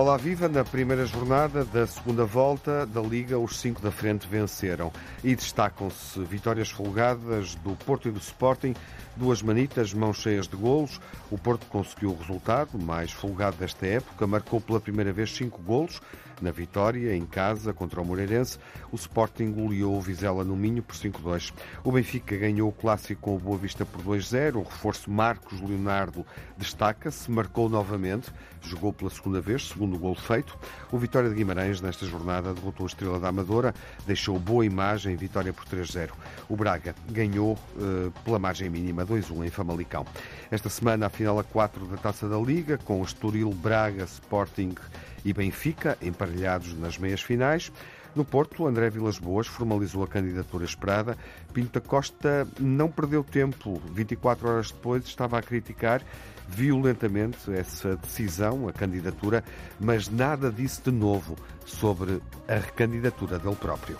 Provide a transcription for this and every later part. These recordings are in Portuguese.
Olá, viva! Na primeira jornada da segunda volta da Liga, os cinco da frente venceram e destacam-se vitórias folgadas do Porto e do Sporting, duas manitas, mãos cheias de golos. O Porto conseguiu o resultado mais folgado desta época, marcou pela primeira vez cinco golos, na vitória, em casa, contra o Moreirense, o Sporting goleou o Vizela no Minho por 5-2. O Benfica ganhou o clássico com o Boa Vista por 2-0. O reforço Marcos Leonardo destaca-se, marcou novamente, jogou pela segunda vez, segundo gol feito. O Vitória de Guimarães, nesta jornada, derrotou a Estrela da Amadora, deixou boa imagem, vitória por 3-0. O Braga ganhou uh, pela margem mínima 2-1 em Famalicão. Esta semana, a final a 4 da Taça da Liga, com o Estoril, Braga, Sporting e Benfica, emparelhados nas meias finais. No Porto, André Vilas Boas formalizou a candidatura esperada. Pinta Costa não perdeu tempo. 24 horas depois estava a criticar violentamente essa decisão, a candidatura, mas nada disse de novo sobre a recandidatura dele próprio.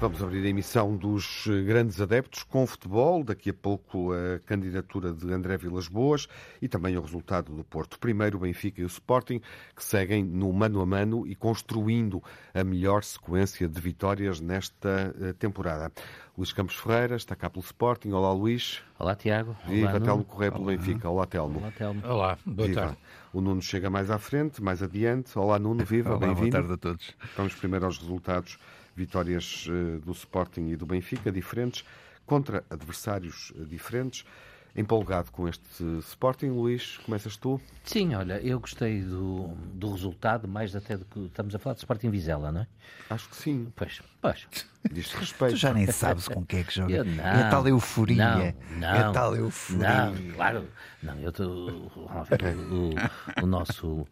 Vamos abrir a emissão dos grandes adeptos com futebol. Daqui a pouco a candidatura de André Vilas Boas e também o resultado do Porto. Primeiro o Benfica e o Sporting, que seguem no mano a mano e construindo a melhor sequência de vitórias nesta eh, temporada. Luís Campos Ferreira está cá pelo Sporting. Olá, Luís. Olá, Tiago. Viva, Olá, Telmo Correia pelo Benfica. Olá, Telmo. Olá, Telmo. Olá, boa viva. tarde. O Nuno chega mais à frente, mais adiante. Olá, Nuno. Viva, bem-vindo. Boa tarde a todos. Vamos primeiro aos resultados vitórias eh, do Sporting e do Benfica, diferentes, contra adversários eh, diferentes. Empolgado com este Sporting, Luís, começas tu? Sim, olha, eu gostei do, do resultado, mais até do que estamos a falar de Sporting Vizela, não é? Acho que sim. Pois, pois. Diz respeito. Tu já nem sabes com quem é que joga. Eu não, é tal euforia. Não, não, é tal euforia. Não, claro. Não, eu tô, o, o, nosso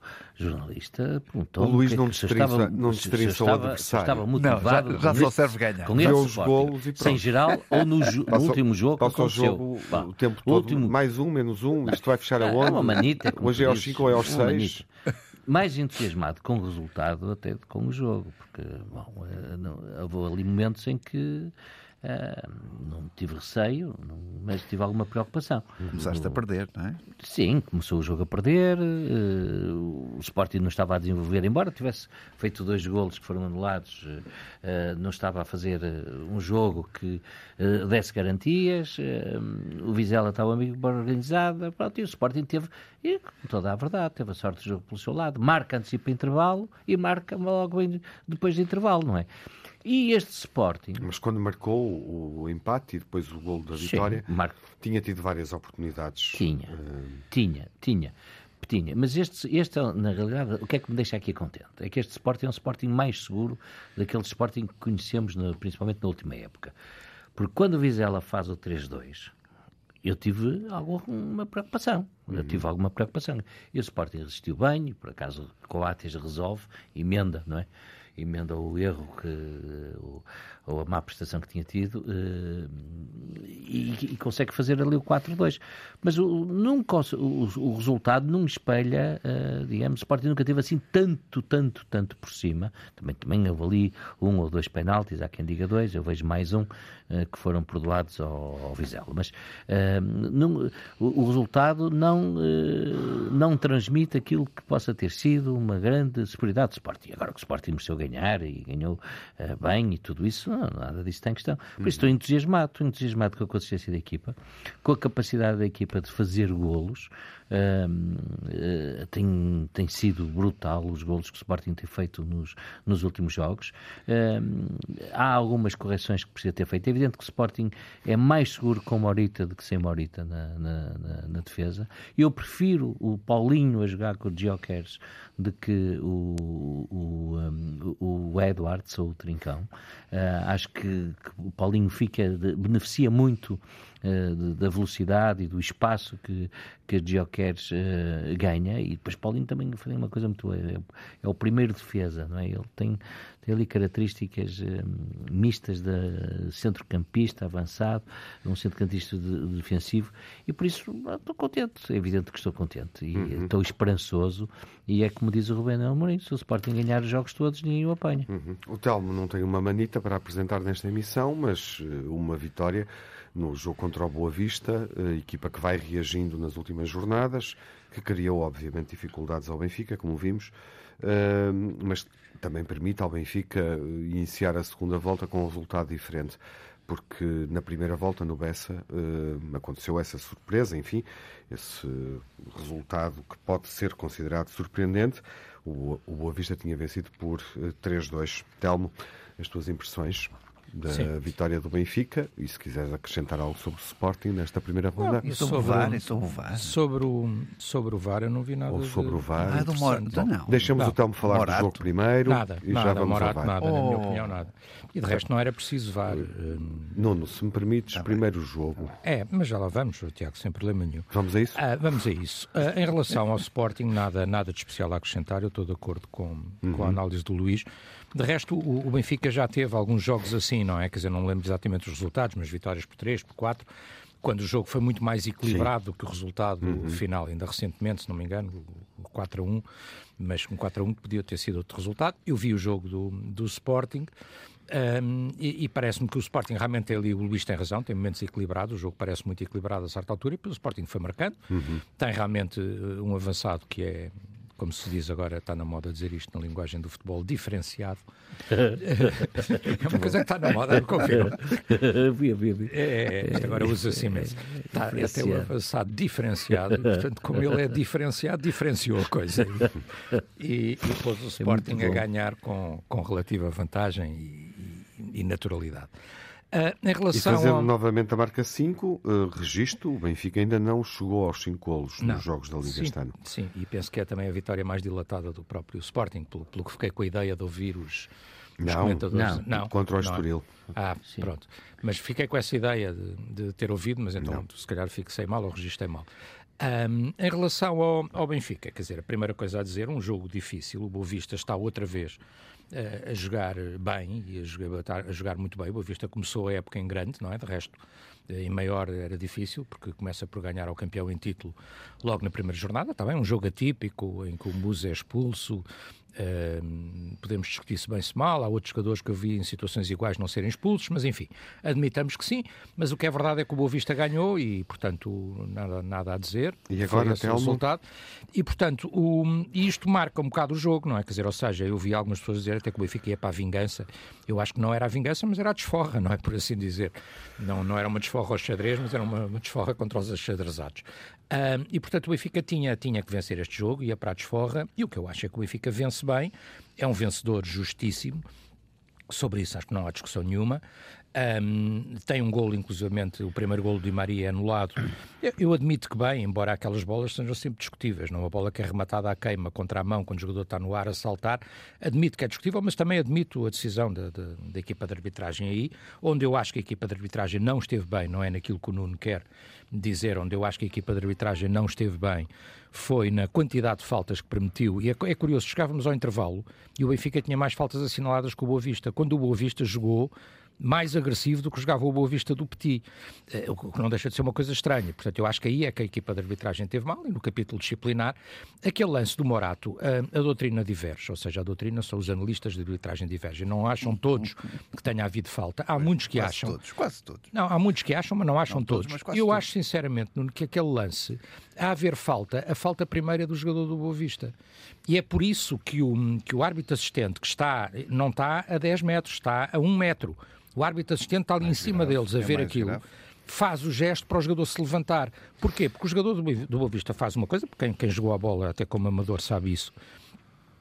jornalista perguntou. O Luís que, não que destrinça, não destrinça o adversário. Estava motivado. Não, já, já só serve ganhar. Com Vê os golos e pronto. Sem geral ou no, no último jogo. Passa o jogo o tempo todo. Último... Mais um, menos um. Isto vai fechar a onda. É uma manita. Hoje é aos 5 ou é aos 6 mais entusiasmado com o resultado até com o jogo, porque bom, eh, houve ali momentos em que Uh, não tive receio, não, mas tive alguma preocupação. Começaste a perder, não é? Sim, começou o jogo a perder, uh, o Sporting não estava a desenvolver, embora tivesse feito dois golos que foram anulados, uh, não estava a fazer um jogo que desse garantias, o Vizela estava amigo bem organizado, pronto, e o Sporting teve, e com toda a verdade, teve a sorte do jogo pelo seu lado, marca, antecipa intervalo e marca logo depois de intervalo, não é? E este Sporting. Mas quando marcou o empate e depois o gol da vitória, Sim, tinha tido várias oportunidades. Tinha, uh... tinha, tinha. Tinha, mas este, este, na realidade, o que é que me deixa aqui contente? É que este Sporting é um Sporting mais seguro daquele Sporting que conhecemos, no, principalmente na última época. Porque quando o Vizela faz o 3-2, eu tive alguma preocupação. Eu tive uhum. alguma preocupação. E o Sporting resistiu bem, e por acaso Coates resolve, emenda, não é? Emenda o erro que, ou, a má prestação que tinha tido uh, e, e, consegue fazer ali o 4-2. Mas o, nunca, o, o, resultado não espelha, uh, digamos, o Sporting nunca teve assim tanto, tanto, tanto por cima. Também, também houve ali um ou dois penaltis, há quem diga dois, eu vejo mais um, uh, que foram perdoados ao, ao Vizela. Mas não, o, resultado não, não transmite aquilo que possa ter sido uma grande superioridade do Sporting. Agora que o Sporting mereceu ganhar ganhar e ganhou uh, bem e tudo isso, não, nada disso tem questão. Por isso estou entusiasmado, estou entusiasmado com a consistência da equipa, com a capacidade da equipa de fazer golos. Uh, tem, tem sido brutal os golos que o Sporting tem feito nos, nos últimos jogos. Uh, há algumas correções que precisa ter feito. É evidente que o Sporting é mais seguro com Morita do que sem Morita na, na, na, na defesa. Eu prefiro o Paulinho a jogar com o Jokers de que o, o, um, o Edwards ou o Trincão. Uh, acho que, que, o Paulinho fica de, beneficia muito uh, da velocidade e do espaço que, que a Geocares uh, ganha. E depois Paulinho também faz uma coisa muito. É, é, o primeiro defesa, não é? Ele tem, tem ali características mistas de centrocampista avançado, um centrocampista de, de defensivo. E por isso estou contente. É evidente que estou contente e uhum. estou esperançoso. E é como diz o Rubén Amorim: se o Sporting ganhar os jogos todos, ninguém o apanha. Uhum. O Telmo não tem uma manita para apresentar nesta emissão, mas uma vitória no jogo contra o Boa Vista, a equipa que vai reagindo nas últimas jornadas, que criou, obviamente, dificuldades ao Benfica, como vimos, mas também permite ao Benfica iniciar a segunda volta com um resultado diferente porque na primeira volta no Bessa aconteceu essa surpresa, enfim, esse resultado que pode ser considerado surpreendente. O, o Boa Vista tinha vencido por uh, eh, 3-2. Telmo, as tuas impressões? Da Sim. vitória do Benfica e se quiseres acrescentar algo sobre o Sporting nesta primeira ronda. Não, sobre, o VAR, sobre o VAR. Sobre o, sobre o VAR eu não vi nada. Ou sobre de... o VAR. Ah, do Mor... não. Deixamos não. o Telmo falar Morato. do jogo primeiro nada, e nada, já vamos Morato, ao VAR. Nada, oh. na minha oh. opinião, nada. E de resto não era preciso VAR. Nuno, se me permites, tá primeiro o jogo. É, mas já lá vamos, Tiago, sem problema nenhum. Vamos a isso? Ah, vamos a isso. Ah, em relação ao Sporting, nada, nada de especial a acrescentar, eu estou de acordo com, uhum. com a análise do Luís. De resto, o, o, Benfica já teve alguns jogos assim, não é? Quer dizer, não lembro exatamente os resultados, mas vitórias por 3, por 4, quando o jogo foi muito mais equilibrado Sim. do que o resultado uhum. final, ainda recentemente, se não me engano, o 4 a 1, mas com 4 a 1 podia ter sido outro resultado. Eu vi o jogo do, do Sporting. Um, e, e parece-me que o Sporting realmente tem ali, o Luís tem razão, tem momentos equilibrados, o jogo parece muito equilibrado a certa altura, e o Sporting foi marcando. Uhum. Tem realmente uh, um avançado que é como se diz agora, está na moda dizer isto na linguagem do futebol, diferenciado. é uma coisa que está na moda, confirmo. É, é, agora usa assim mesmo. Está até o avançado diferenciado, e, portanto, como ele é diferenciado, diferenciou a coisa. E, e pôs o é Sporting é a ganhar com, com relativa vantagem e, e naturalidade. Uh, em relação e fazendo ao... novamente a marca 5, uh, registro, o Benfica ainda não chegou aos 5 golos nos jogos da Liga sim, este ano. Sim, e penso que é também a vitória mais dilatada do próprio Sporting, pelo, pelo que fiquei com a ideia de ouvir os, os não, comentadores. Não, não, contra o Estoril. Ah, sim. pronto. Mas fiquei com essa ideia de, de ter ouvido, mas então não. se calhar fixei mal ou registrei mal. Um, em relação ao, ao, Benfica, quer dizer, a primeira coisa a dizer, um jogo difícil, o Boa Vista está outra vez a jogar bem e a jogar, a jogar muito bem. O Boa Vista começou a época em grande, não é? De resto, em maior era difícil, porque começa por ganhar ao campeão em título logo na primeira jornada. Está bem, um jogo atípico em que o Musa é expulso, Uh, podemos discutir se bem se mal, há outros jogadores que eu vi em situações iguais não serem expulsos, mas enfim, admitamos que sim. Mas o que é verdade é que o Boa Vista ganhou e, portanto, nada, nada a dizer. E agora até o resultado. E, portanto, o, isto marca um bocado o jogo, não é? Quer dizer, ou seja, eu vi algumas pessoas dizer até que o Benfica ia para a vingança. Eu acho que não era a vingança, mas era a desforra, não é? Por assim dizer. Não, não era uma desforra aos xadrez, mas era uma, uma desforra contra os xadrezados. Uh, e, portanto, o Benfica tinha, tinha que vencer este jogo, ia para a desforra, e o que eu acho é que o Benfica vence bem, é um vencedor justíssimo, sobre isso acho que não há discussão nenhuma. Um, tem um golo, inclusivamente, o primeiro golo de Maria é anulado. Eu, eu, admito que bem, embora aquelas bolas sejam sempre discutíveis, não uma bola que é rematada à queima contra a mão quando o jogador está no ar a saltar, admito que é discutível, mas também admito a decisão da equipa de arbitragem aí, onde eu acho que a equipa de arbitragem não esteve bem, não é naquilo que o Nuno quer dizer, onde eu acho que a equipa de arbitragem não esteve bem, foi na quantidade de faltas que permitiu. E é, é curioso, chegávamos ao intervalo e o Benfica tinha mais faltas assinaladas que o Boa Vista. Quando o Boa Vista jogou mais agressivo do que jogava o Boa Vista do Petit, eh, o que não deixa de ser uma coisa estranha. Portanto, eu acho que aí é que a equipa de arbitragem teve mal, e no capítulo disciplinar, aquele lance do Morato, a, a doutrina diverge, ou seja, a doutrina são os analistas de arbitragem divergem. Não acham todos que tenha havido falta. Há muitos que quase acham. Todos, quase todos. Não, há muitos que acham, mas não acham não todos. todos. eu todos. acho, sinceramente, que aquele lance, a haver falta, a falta primeira do jogador do Boa Vista. E é por isso que o, que o árbitro assistente, que está, não está a 10 metros, está a 1 metro, o árbitro assistente está ali mais em cima grave, deles a é ver aquilo. Grave. Faz o gesto para o jogador se levantar. Porquê? Porque o jogador do Boa Vista faz uma coisa, porque quem, quem jogou a bola, até como amador, sabe isso,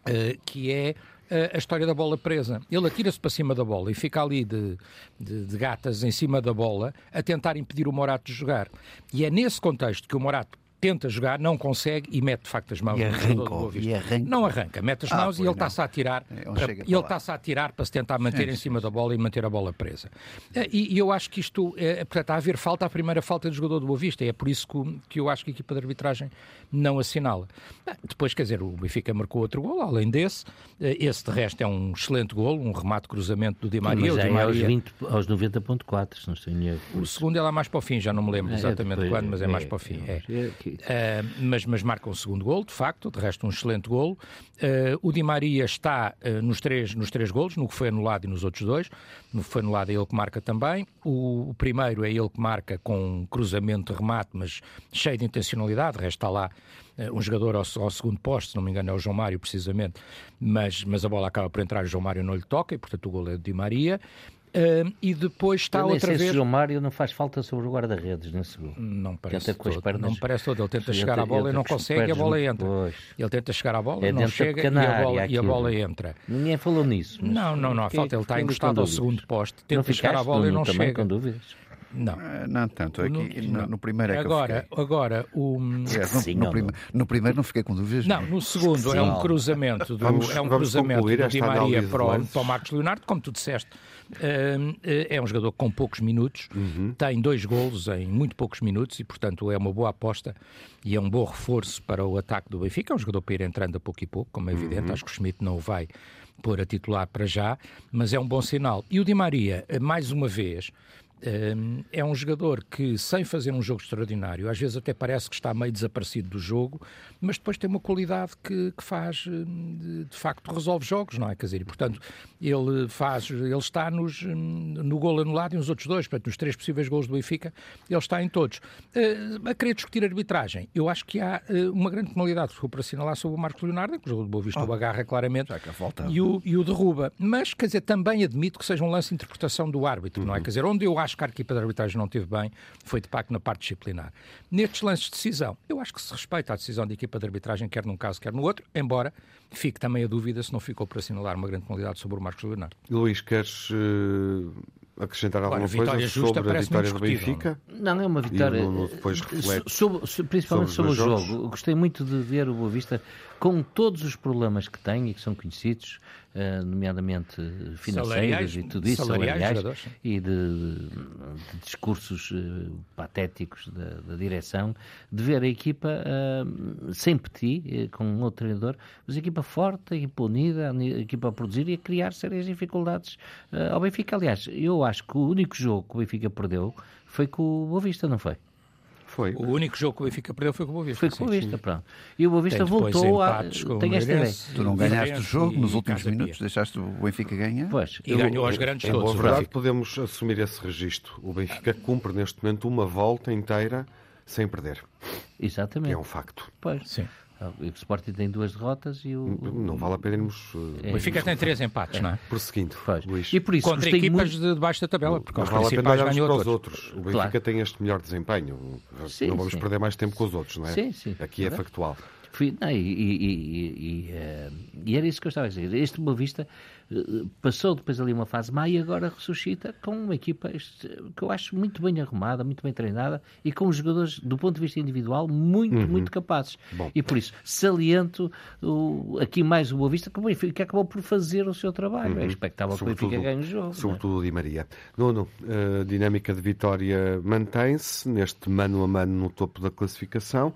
uh, que é uh, a história da bola presa. Ele atira-se para cima da bola e fica ali de, de, de, gatas em cima da bola a tentar impedir o Morato de jogar. E é nesse contexto que o Morato tenta jogar, não consegue e mete de facto as mãos e arranca, e arranca. Não arranca, mete as ah, mãos e ele está-se a tirar para, ele está-se a tirar para se tentar manter em cima da bola e manter a bola presa. Eh, e, e eu acho que isto, é, portanto, a haver falta, a primeira falta do jogador do Boa Vista, e é por isso que, que eu acho que a equipa de arbitragem não assinala. Eh, depois, quer dizer, o Benfica marcou outro gol, além desse, esse de resto é um excelente gol, um remate cruzamento do Di Maria. Mas é Maria... aos, 20, aos 90.4, se não estou em O segundo é lá mais para o fim, já não me lembro é, exatamente é, quando, mas é, mais para o fim. É. aqui. Uh, mas, mas marca um segundo gol, de facto, de resto um excelente gol. Uh, o Di Maria está uh, nos, três, nos três golos, no que foi anulado e nos outros dois. No que foi anulado é ele que marca também. O, o primeiro é ele que marca com um cruzamento remate, mas cheio de intencionalidade. De resto está lá um jogador ao, ao, segundo posto, se não me engano é o João Mário precisamente, mas, mas a bola acaba por entrar e o João Mário não lhe toca e portanto o gol é do Di Maria. Uh, e depois está outra vez. Se o Mário não faz falta sobre o guarda-redes nesse gol. Não parece. Tenta todo, pernas... Não parece todo. Ele tenta chegar à bola e não consegue e a bola entra. Pois. Ele tenta chegar à bola, é não chega e a, bola, e a, bola, entra. Ninguém falou nisso. Não, não, não há falta. Ele está encostado ao segundo poste, tenta chegar à bola e não chega. com dúvidas. Não. Uh, não tanto. Aqui, no, no, no, primeiro é agora, que eu Agora, o... É, no, no, prime... no, primeiro não fiquei com dúvidas. Não, no segundo Sim. é um cruzamento do, vamos, é um cruzamento do Di Maria para o, para o Marcos Leonardo, como tu disseste. Uh, é um jogador com poucos minutos, uhum. tem dois golos em muito poucos minutos e, portanto, é uma boa aposta e é um bom reforço para o ataque do Benfica. É um jogador para ir entrando a pouco e pouco, como é evidente. Uhum. Acho que o Schmidt não o vai pôr a titular para já, mas é um bom sinal. E o Di Maria, mais uma vez, é um jogador que, sem fazer um jogo extraordinário, às vezes até parece que está meio desaparecido do jogo, mas depois tem uma qualidade que, que faz, de, de, facto, resolve jogos, não é? Quer dizer, e, portanto, ele faz, ele está nos, no gol anulado e nos outros dois, portanto, nos três possíveis gols do Benfica, ele está em todos. Uh, a querer discutir arbitragem, eu acho que há uh, uma grande penalidade, que para assinalar sobre o Marcos Leonardo, que o jogo de Boa Vista oh, o agarra claramente e o, e o derruba. Mas, quer dizer, também admito que seja um lance de interpretação do árbitro, uhum. não é? Uhum. Quer dizer, onde eu acho que a equipa de arbitragem não teve bem foi de facto na parte disciplinar. Nestes lances de decisão, eu acho que se respeita a decisão da equipa de arbitragem, quer num caso, quer no outro, embora fique também a dúvida se não ficou para assinalar uma grande penalidade sobre o Marcos Leonardo. Luís, queres uh, acrescentar alguma Olha, coisa sobre a vitória do Benfica? Não, é uma vitória. E depois reflete sobre, principalmente sobre, sobre o jogo. Gostei muito de ver o Boa Vista com todos os problemas que tem e que são conhecidos, nomeadamente financeiros salariais, e tudo isso, salariais, salariais e de, de, discursos uh, patéticos da, da, direção, de ver a equipa uh, sem petit, com um outro treinador, mas a equipa forte, a equipa unida, a equipa a produzir e a criar sérias dificuldades ao Benfica. Aliás, eu acho que o único jogo que o Benfica perdeu foi com o Boa Vista, não foi? Foi. O único jogo que o Benfica perdeu foi com o Boa Vista. Foi com o Boa Vista, pronto. E o Boa Vista voltou a. Tem esta ideia. Tu não ganhaste o jogo nos últimos minutos, deixaste o Benfica ganhar. Pois. E eu, ganhou aos grandes todos. Na verdade, podemos assumir esse registro. O Benfica cumpre neste momento uma volta inteira sem perder. Exatamente. é um facto. Pois. Sim. O Sporting tem duas derrotas e o. Não vale a pena irmos. É, o Benfica tem três empates, é. não é? Prosseguindo. Luís. E por isso, Contra equipas muito... de debaixo da tabela, porque não vale a pena olharmos para os outros. O Benfica claro. tem este melhor desempenho. Sim, não vamos sim. perder mais tempo com os outros, não é? Sim, sim. Aqui é, é factual. Não, e, e, e, uh, e, era isso que eu estava a dizer. Este Boa Vista uh, passou depois ali uma fase má e agora ressuscita com uma equipa que eu acho muito bem arrumada, muito bem treinada e com jogadores, do ponto de vista individual, muito, uhum. muito capazes. Bom. E por isso, saliento uh, aqui mais o Boa Vista, que o Benfica acabou por fazer o seu trabalho. É uhum. É expectável que o Benfica ganhe o jogo. É? Sobretudo o Di Maria. Nuno, a dinâmica de vitória mantém-se neste mano a mano no topo da classificação.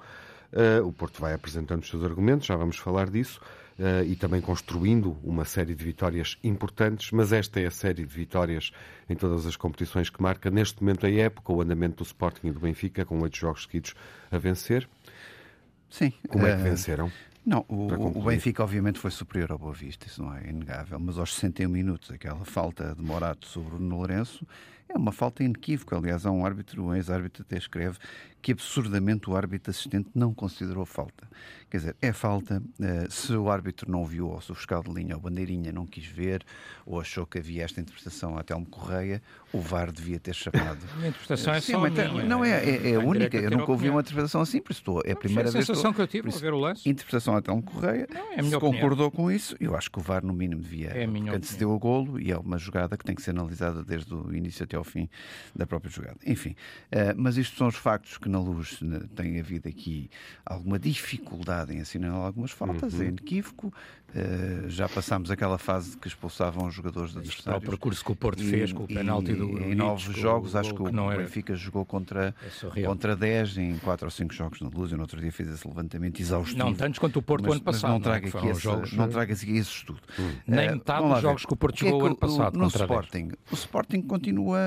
Uh, o Porto vai apresentando os seus argumentos, já vamos falar disso, uh, e também construindo uma série de vitórias importantes, mas esta é a série de vitórias em todas as competições que marca neste momento a época, o andamento do Sporting e do Benfica, com oito jogos seguidos a vencer. Sim. Como é que eh, venceram? Não, o, o, Benfica obviamente foi superior ao Boa Vista, isso não é inegável, mas aos 61 minutos, aquela falta de Morato sobre o Lourenço é uma falta inequívoca. Aliás, há um árbitro, um ex-árbitro até escreve que absurdamente o árbitro assistente não considerou falta. Quer dizer, é falta. Eh, se o árbitro não viu, ou se o fiscal de linha ou bandeirinha não quis ver, ou achou que havia esta interpretação a Telmo Correia, o VAR devia ter chamado. A interpretação é Sim, só minha, Não, é, é, é única. Eu nunca ouvi uma interpretação assim, por isso estou. É a primeira vez. a sensação que eu tive ao ver o lance. Interpretação a Telmo Correia. Não, é se concordou opinião. com isso, eu acho que o VAR, no mínimo, devia. É antecedeu o golo e é uma jogada que tem que ser analisada desde o início até ao fim da própria jogada. Enfim, uh, mas isto são os factos que, na luz, tem havido aqui alguma dificuldade em assinalar algumas faltas, uhum. é inequívoco. Uh, já passámos aquela fase que expulsavam os jogadores adversários. O percurso que o Porto e, fez com o penalti do Em nove jogos, acho que, que o Benfica jogou contra, é contra 10 em 4 ou 5 jogos na luz. E no outro dia fez esse levantamento exaustivo. Não tantos quanto o Porto mas, ano passado. Mas não traga aqui, esse, jogos, não traga aqui esse estudo. Hum. Nem uh, metade dos jogos que o Porto jogou é ano passado. No Sporting, o Sporting continua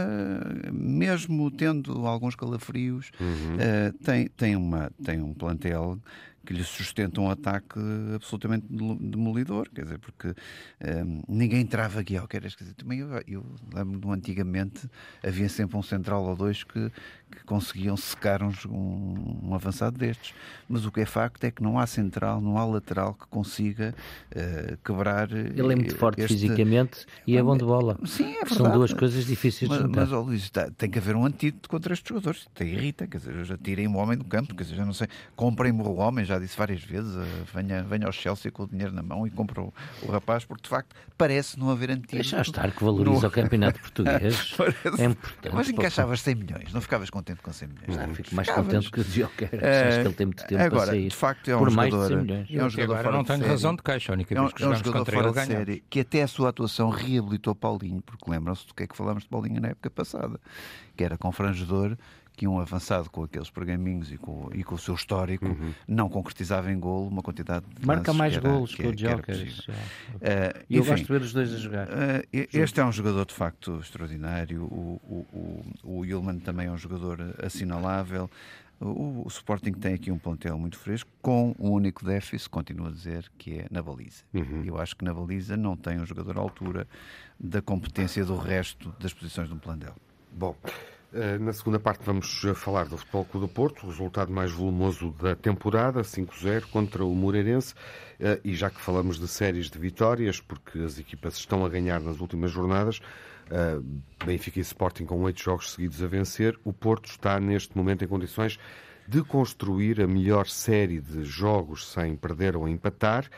mesmo tendo alguns calafrios, uhum. Uh, tem, tem, uma, tem um plantel que lhe sustenta um ataque absolutamente demolidor, quer dizer, porque um, ehm, ninguém trava Guial, quer dizer, também eu, eu lembro-me antigamente havia sempre um central ou dois que, que conseguiam secar um, um, avançado destes, mas o que é facto é que não há central, não há lateral que consiga uh, quebrar. Ele é muito forte este... fisicamente e é bom de bola. Sim, é verdade. São duas coisas difíceis mas, de juntar. Mas, oh, Luís, tá, tem que haver um antídoto contra estes jogadores. Te irrita, quer dizer, já tirem o homem do campo, quer dizer, já não sei, comprem-me o homem, já disse várias vezes, uh, venha, venha ao Chelsea com o dinheiro na mão e compra o, o rapaz, porque de facto parece não haver antídoto. Deixa estar que valoriza no... o campeonato português. é importante. Mas encaixavas 100 milhões, não ficavas contente com 100 milhões? Não, fico mais ficavas. contente que o Joker. Uh, acho que ele tem muito tempo agora, para sair. De facto, é um Por jogador, mais de 100 milhões. É um jogador agora não tenho razão de queixa, a única é um, vez que é um jogador fora de série, que até a sua atuação reabilitou Paulinho, porque lembram-se do que é que falamos de Paulinho na época passada, que era confrangedor que um avançado com aqueles pergaminhos e com, e com o seu histórico uhum. não concretizava em golo uma quantidade de Marca mais era, golos que, o Joker. Uh, eu enfim, gosto de ver os dois a jogar. Uh, este é um jogador de facto extraordinário. O, o, o, o Yulman também é um jogador assinalável. O, o, Sporting tem aqui um plantel muito fresco, com um único déficit, continuo a dizer, que é na baliza. Uhum. Eu acho que na baliza não tem um jogador à altura da competência do resto das posições de um plantel. Bom, na segunda parte vamos eh, falar do Futebol Clube do Porto, o resultado mais volumoso da temporada, 5-0 contra o Moreirense. Eh, e já que falamos de séries de vitórias, porque as equipas estão a ganhar nas últimas jornadas, Benfica e Sporting com oito jogos seguidos a vencer, o Porto está neste momento em condições de construir a melhor série de jogos sem perder ou empatar,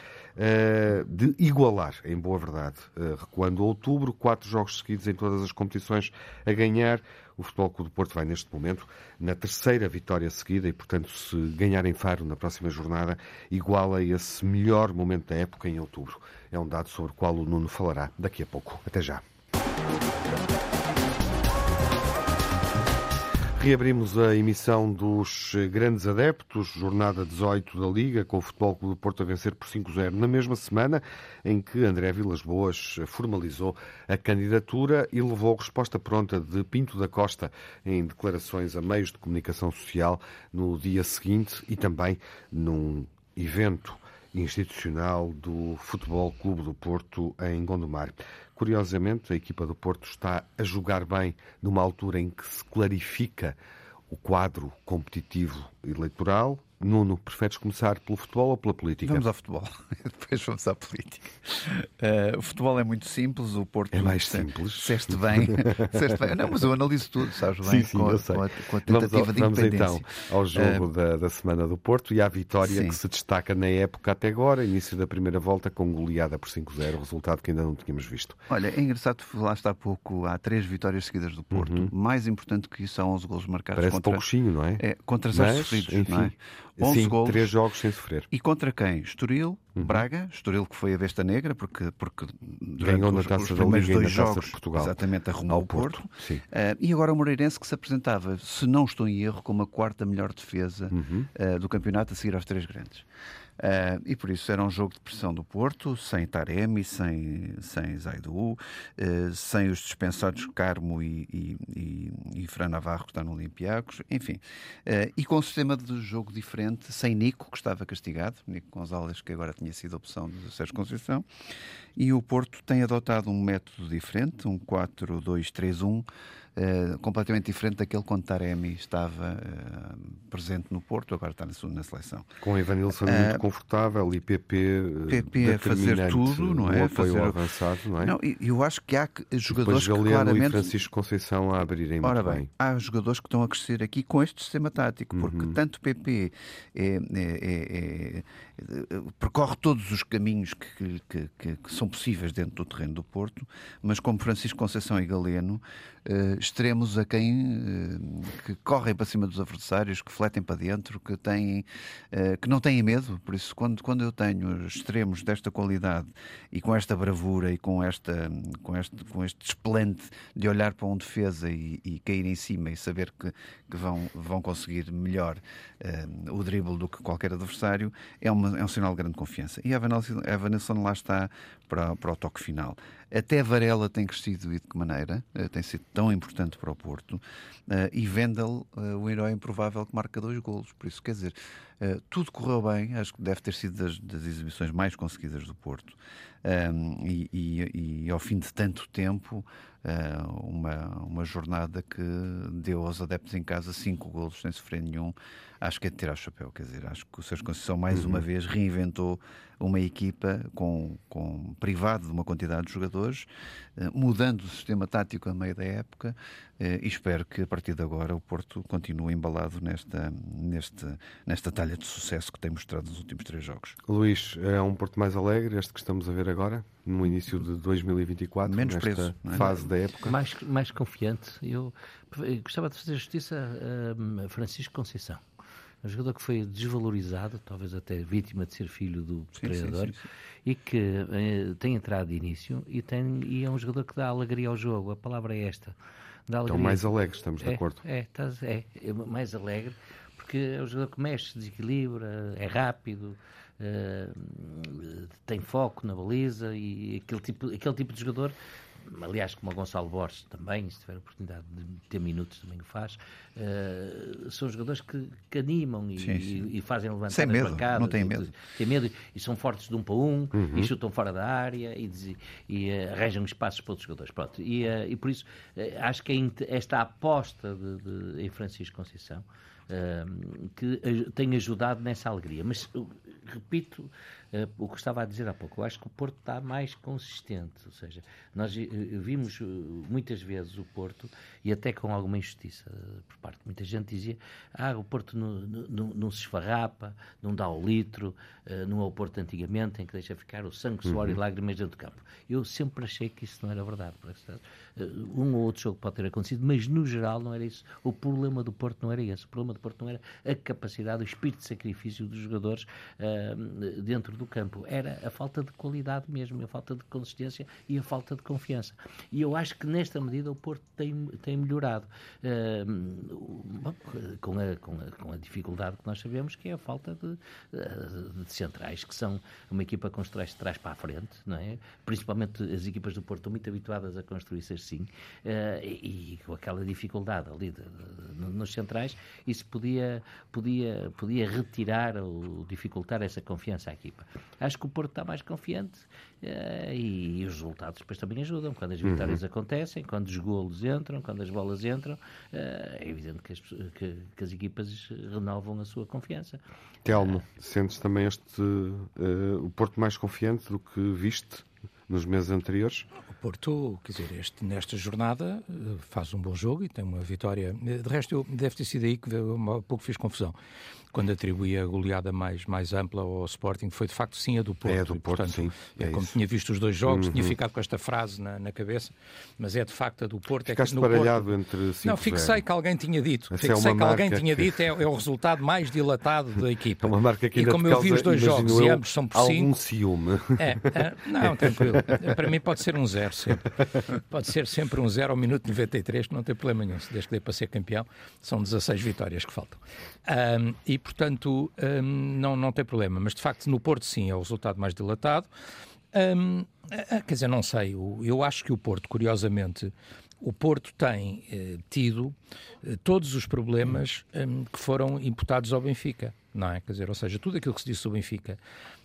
de igualar, em boa verdade. Recuando a outubro, quatro jogos seguidos em todas as competições a ganhar, o Futebol Clube do Porto vai, neste momento, na terceira vitória seguida e, portanto, se ganhar em Faro na próxima jornada, iguala esse melhor momento da época em outubro. É um dado sobre o qual o Nuno falará daqui a pouco. Até já. Reabrimos a emissão dos Grandes Adeptos, jornada 18 da Liga, com o Futebol Clube do Porto a vencer por 5-0 na mesma semana em que André Vilas Boas formalizou a candidatura e levou resposta pronta de Pinto da Costa em declarações a meios de comunicação social no dia seguinte e também num evento institucional do Futebol Clube do Porto em Gondomar. Curiosamente, a equipa do Porto está a jogar bem numa altura em que se clarifica o quadro competitivo eleitoral Nuno, preferes começar pelo futebol ou pela política? Vamos ao futebol, depois vamos à política. Uh, o futebol é muito simples, o Porto. É mais simples. Disseste bem, disseste bem. Não, mas eu analiso tudo, sabes bem? Sim, sim, com, eu sei. Com, a, com a tentativa vamos ao, de Vamos então ao jogo uh, da, da semana do Porto e à vitória sim. que se destaca na época até agora, início da primeira volta, com goleada por 5-0, resultado que ainda não tínhamos visto. Olha, é engraçado, falaste há pouco, há três vitórias seguidas do Porto. Uhum. Mais importante que isso, são 11 golos marcados Parece contra. pouquinho, não é? é contra zero sofridos, não é? 11 Sim, golos. três jogos sem sofrer. E contra quem? Estoril, uhum. Braga, Estoril que foi a besta negra, porque, porque ganhou na taça os da Liga dois e na taça de Portugal. Exatamente, arrumou o Porto. Porto. Uh, e agora o Moreirense que se apresentava, se não estou em erro, como a quarta melhor defesa uhum. uh, do campeonato a seguir aos três grandes. Uh, e por isso era um jogo de pressão do Porto, sem Taremi, sem, sem Zaidu, uh, sem os dispensados Carmo e, e, e, e Fran Navarro, que está no Olympiacos, enfim. Uh, e com um sistema de jogo diferente, sem Nico, que estava castigado, Nico Gonzalez, que agora tinha sido opção do Sérgio Conceição, e o Porto tem adotado um método diferente, um 4-2-3-1, uh, completamente diferente daquele quando Taremi estava uh, presente no Porto, agora está na, na seleção. Com Evanilson uh, muito confortável e PP, PP a fazer tudo, não é? apoio fazer... avançado, não é? Não, eu acho que há jogadores Depois, que claramente... e Francisco Conceição a abrirem Ora bem, bem, há jogadores que estão a crescer aqui com este sistema tático, porque uhum. tanto PP é, é, é, é percorre todos os caminhos que, que, que, que, são possíveis dentro do terreno do Porto, mas como Francisco Conceição e Galeno, uh, extremos a quem uh, que correm para cima dos adversários, que fletem para dentro, que, têm, uh, que não têm medo. Por isso, quando, quando eu tenho extremos desta qualidade e com esta bravura e com, esta, com, este, com este desplante de olhar para um defesa e, e cair em cima e saber que, que vão, vão conseguir melhor uh, o drible do que qualquer adversário, é, uma, é um sinal de grande confiança. E a Evanilson lá está para, para o toque final. Até Varela tem crescido e de que maneira, uh, tem sido tão importante para o Porto, uh, e Vendel, uh, o herói improvável que marca dois golos. Por isso, quer dizer, tudo correu bem, acho que deve ter sido das, das exibições mais conseguidas do Porto. Um, e, e, e, ao fim de tanto tempo, uma, uma jornada que deu aos adeptos em casa cinco golos sem sofrer nenhum, acho que é de tirar o chapéu. Quer dizer, acho que o Sérgio Conceição mais uhum. uma vez reinventou uma equipa com, com privado de uma quantidade de jogadores, eh, mudando o sistema tático a meio da época eh, e espero que a partir de agora o Porto continue embalado nesta, neste, nesta talha de sucesso que tem mostrado nos últimos três jogos. Luís, é um Porto mais alegre este que estamos a ver agora, no início de 2024, Menos nesta preso, é? fase da época? Mais, mais confiante. Eu, eu gostava de fazer justiça a Francisco Conceição um jogador que foi desvalorizado, talvez até vítima de ser filho do sim, treinador, sim, sim, e que eh, tem entrado de início e, tem, e é um jogador que dá alegria ao jogo. A palavra é esta. Dá então, mais alegre, estamos de é, acordo. É, é, é, mais alegre, porque é um jogador que mexe, desequilibra, é rápido. Uh, tem foco na baliza e aquele tipo, aquele tipo de jogador aliás, como o Gonçalo Borges também, se tiver a oportunidade de ter minutos, também o faz, uh, são jogadores que, que animam e, sim, sim. e, fazem levantar Sem medo, bancadas. Não têm medo. Têm medo e são fortes de um para um uhum. e chutam fora da área e, e uh, arranjam espaços para outros jogadores. Pronto. E, uh, e por isso acho que esta aposta de, de, em Francisco Conceição que tem ajudado nessa alegria. Mas repito uh, o que estava a dizer há pouco. Eu acho que o Porto está mais consistente. Ou seja, nós uh, vimos uh, muitas vezes o Porto, e até com alguma injustiça por parte de muita gente, dizia: ah, o Porto não, não, não se esfarrapa, não dá o litro, não é o Porto antigamente, em que deixa ficar o sangue, suor uhum. e lágrimas dentro do campo. Eu sempre achei que isso não era verdade. Um ou outro jogo pode ter acontecido, mas no geral não era isso. O problema do Porto não era esse. O problema do Porto não era a capacidade, o espírito de sacrifício dos jogadores uh, dentro do campo. Era a falta de qualidade mesmo, a falta de consistência e a falta de confiança. E eu acho que nesta medida o Porto tem, tem melhorado. Uh, com, a, com, a, com a dificuldade que nós sabemos que é a falta de, de centrais, que são uma equipa que constrói de trás para a frente, não é? Principalmente as equipas do Porto estão muito habituadas a construir-se assim, uh, e, e, com aquela dificuldade ali de, de, nos centrais, isso podia, podia, podia retirar ou dificultar essa confiança à equipa. Acho que o Porto está mais confiante uh, e, e, os resultados depois também ajudam. Quando as vitórias uhum. acontecem, quando os golos entram, quando as bolas entram, uh, é evidente que as, que, que as, equipas renovam a sua confiança. Telmo, sentes também este uh, o Porto mais confiante do que viste nos meses anteriores? O Porto, quer dizer, este, nesta jornada faz um bom jogo e tem uma vitória. De resto, eu, deve ter sido aí que eu, um pouco fiz confusão quando atribuí a goleada mais, mais ampla ao Sporting, foi de facto sim a do Porto. É a do Porto, portanto, sim. É como isso. tinha visto os dois jogos, uhum. tinha ficado com esta frase na, na cabeça, mas é de facto a do Porto. Ficaste é que baralhado Porto... entre Não, fixei que alguém tinha dito. Essa fixei é que alguém tinha que... dito, é, é, o resultado mais dilatado da equipa. É uma marca que e como eu vi os dois jogos e ambos são por algum cinco... Algum ciúme. É, é, não, tranquilo. Para mim pode ser um zero sempre. Pode ser sempre um zero ao minuto 93, que não tem problema nenhum. Desde que dê para ser campeão, são 16 vitórias que faltam. Um, e, portanto, um, não, não tem problema. Mas, de facto, no Porto, sim, é o resultado mais dilatado. Um, quer dizer, não sei. Eu acho que o Porto, curiosamente, o Porto tem eh, tido eh, todos os problemas um, que foram imputados ao Benfica, não é? Quer dizer, ou seja, tudo aquilo que se disse sobre o Benfica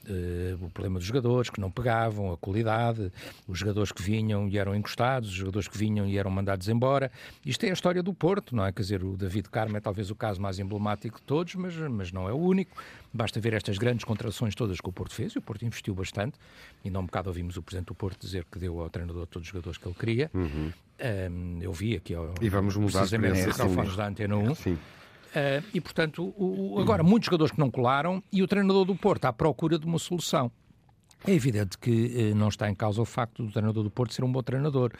Uh, o problema dos jogadores que não pegavam, a qualidade, os jogadores que vinham e eram encostados, os jogadores que vinham e eram mandados embora. Isto é a história do Porto, não é? Quer dizer, o David Carmo é talvez o caso mais emblemático de todos, mas, mas não é o único. Basta ver estas grandes contrações todas que o Porto fez, e o Porto investiu bastante. Ainda há um bocado ouvimos o Presidente do Porto dizer que deu ao treinador todos os jogadores que ele queria. Uhum. Um, eu vi aqui ao, e vamos mudar precisamente microfones da Antena 1. Sim. Uh, e, portanto, o, agora, muitos jogadores que não colaram e o treinador do Porto à procura de uma solução. É evidente que não está em causa o facto do treinador do Porto ser um bom treinador.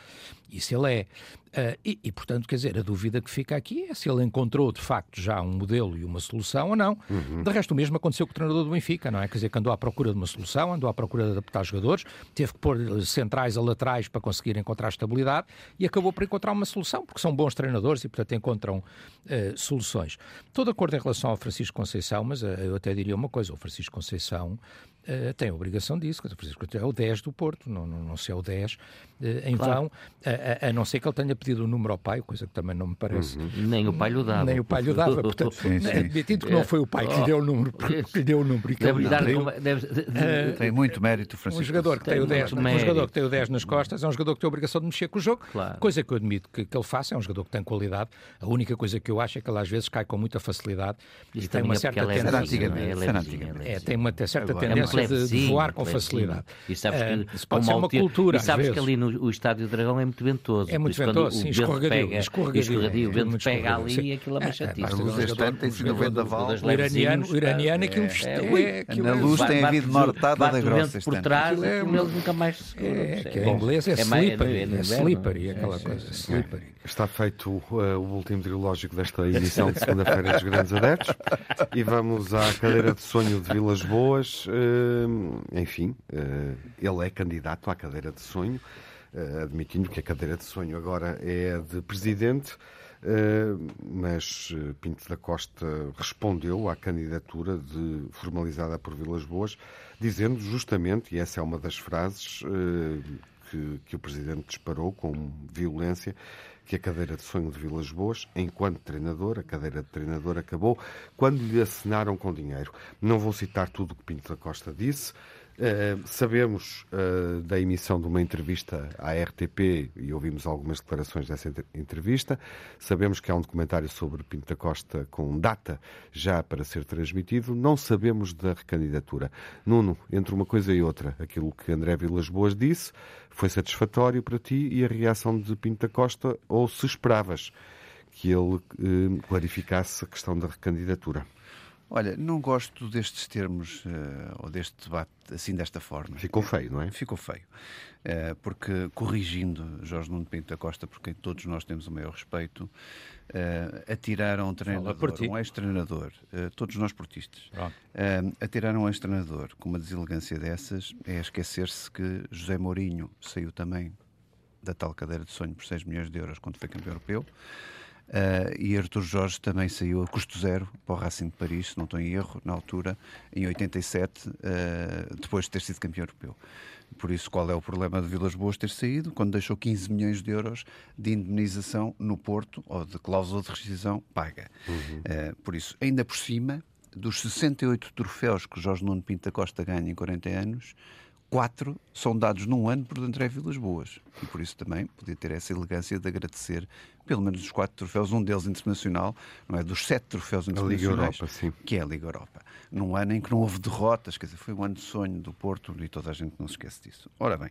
Isso ele é. Uh, e, e, portanto, quer dizer, a dúvida que fica aqui é se ele encontrou de facto já um modelo e uma solução ou não. Uhum. De resto, o mesmo aconteceu com o treinador do Benfica, não é? Quer dizer, que andou à procura de uma solução, andou à procura de adaptar jogadores, teve que pôr centrais a laterais para conseguir encontrar estabilidade e acabou por encontrar uma solução, porque são bons treinadores e, portanto, encontram uh, soluções. Estou de acordo em relação ao Francisco Conceição, mas uh, eu até diria uma coisa: o Francisco Conceição Uh, tem a obrigação disso, é o 10 do Porto, não, não, não se é o 10 uh, em claro. vão, a, a, a, não ser que ele tenha pedido o número ao pai, coisa que também não me parece. Uhum. Nem o pai lhe dava. Nem o pai lhe dava, portanto, sim, sim. admitindo que não foi o pai que lhe deu o número, que lhe deu o número. Deve dar, deve, uh, tem muito mérito, Francisco. Um jogador, que tem, tem o 10, um jogador que tem o 10 nas costas é um jogador que tem a obrigação de mexer com o jogo, claro. coisa que eu admito que, que, ele faça, é um jogador que tem qualidade. A única coisa que eu acho é que ele às vezes cai com muita facilidade e tem uma certa tendência. É, tem uma certa tendência de voar com facilidade. E sabes que uh, pode ser uma cultura. E sabes que ali no o Estádio Dragão é muito ventoso. É muito ventoso, sim, escorregadio. Escorregadio, o vento pega ali e aquilo é uma chatice. Mas este tem sido vendaval. O iraniano, o iraniano aquilo é... Na luz tem havido nortada da grossa. por trás, aquilo nunca mais se segura. Em inglês é slippery, é slippery, aquela coisa, slippery. Está feito uh, o último trilógico desta edição de segunda-feira dos Grandes Adeptos e vamos à cadeira de sonho de Vilas Boas. Uh, enfim, uh, ele é candidato à cadeira de sonho, admitindo que a cadeira de sonho agora é de presidente. mas Pinto da Costa respondeu à candidatura de, formalizada por Vilas Boas, dizendo justamente, e essa é uma das frases que, que o Presidente disparou com violência, que a cadeira de sonho de Vilas Boas, enquanto treinador, a cadeira de treinador acabou quando lhe assinaram com dinheiro. Não vou citar tudo o que Pinto da Costa disse, Uh, sabemos uh, da emissão de uma entrevista à RTP e ouvimos algumas declarações dessa entrevista. Sabemos que há um documentário sobre Pinto Costa com data já para ser transmitido. Não sabemos da recandidatura. Nuno, entre uma coisa e outra, aquilo que André Vilas Boas disse foi satisfatório para ti e a reação de Pinto Costa ou se esperavas que ele uh, clarificasse a questão da recandidatura? Olha, não gosto destes termos uh, ou deste debate assim desta forma. Ficou feio, não é? Ficou feio. Uh, porque, corrigindo Jorge Nuno Pinto da Costa, porque todos nós temos o maior respeito, uh, atiraram um treinador, um ex-treinador, todos nós portistas, atiraram um ex-treinador com uma deselegância dessas, é esquecer-se que José Mourinho saiu também da tal cadeira de sonho por 6 milhões de euros quando foi campeão europeu. Uh, e Artur Jorge também saiu a custo zero para o Racing de Paris, se não estou em erro, na altura, em 87, uh, ah, depois de ter sido campeão europeu. Por isso, qual é o problema de Vilas Boas ter saído? Quando deixou 15 milhões de euros de indemnização no Porto, ou de cláusula de rescisão paga. Uhum. Uh, por isso, ainda por cima, dos 68 troféus que Jorge Nuno Pinta Costa ganha em 40 anos, quatro são dados num ano por André Vilas Boas. E por isso também podia ter essa elegância de agradecer pelo menos os quatro troféus, um deles internacional, não é? Dos sete troféus internacionais, Europa, que é a Liga Europa. Num ano em que não houve derrotas, quer dizer, foi um ano de sonho do Porto e toda a gente não se esquece disso. Ora bem,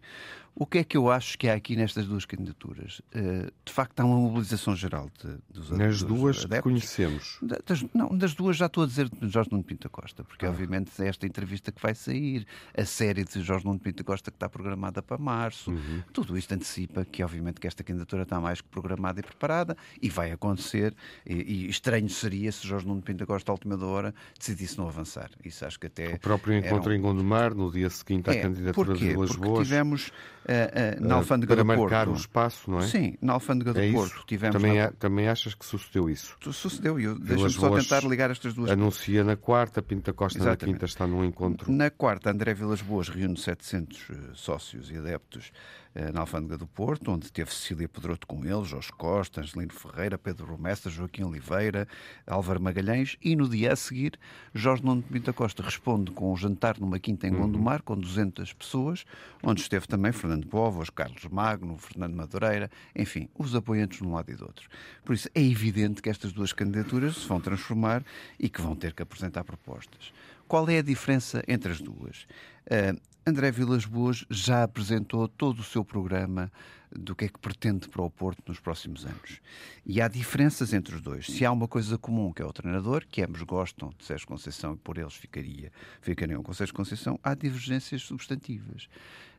o que é que eu acho que há aqui nestas duas candidaturas? Uh, de facto, há uma mobilização geral de, dos Nas dos duas adeptos. que conhecemos. Das, não, das duas já estou a dizer de Jorge Nuno Pinto Costa, porque ah. obviamente é esta entrevista que vai sair, a série de Jorge Nuno Pinto Costa que está programada para março, uhum. tudo isto antecipa que obviamente que esta candidatura está mais que programada e preparada e vai acontecer, e, e estranho seria se Jorge Nuno Pinto Costa, à última hora, decidisse não avançar. Isso acho que até... O próprio encontro um... em Gondomar, no dia seguinte à é, candidatura de Vilas Boas... tivemos uh, uh, na Alfândega para do Porto... Para marcar o espaço, não é? Sim, na Alfândega do é Porto tivemos... Também, na... também achas que sucedeu isso? Sucedeu, deixa-me só tentar ligar estas duas... Anuncia na quarta, Pinto Costa Exatamente. na quinta está num encontro... Na quarta, André Vilas Boas reúne 700 eh, sócios e adeptos eh, na Alfândega do Porto, onde teve Cecília Pedroto com ele, Jorge Costa, Angelino Ferreira, Pedro Romessa, Joaquim Oliveira, Álvaro Magalhães, e no dia a seguir, Jorge Nuno Pinto Costa responde com um jantar numa quinta em Gondomar, com 200 pessoas, onde esteve também Fernando Povos, Carlos Magno, Fernando Madureira, enfim, os apoiantes de um lado e do outro. Por isso, é evidente que estas duas candidaturas se vão transformar e que vão ter que apresentar propostas. Qual é a diferença entre as duas? Uh, André Vilas Boas já apresentou todo o seu programa do que é que pretende para o Porto nos próximos anos. E há diferenças entre os dois. Se há uma coisa comum, que é o treinador, que ambos gostam de Sérgio Conceição e por eles ficaria, ficariam com Sérgio Conceição, há divergências substantivas.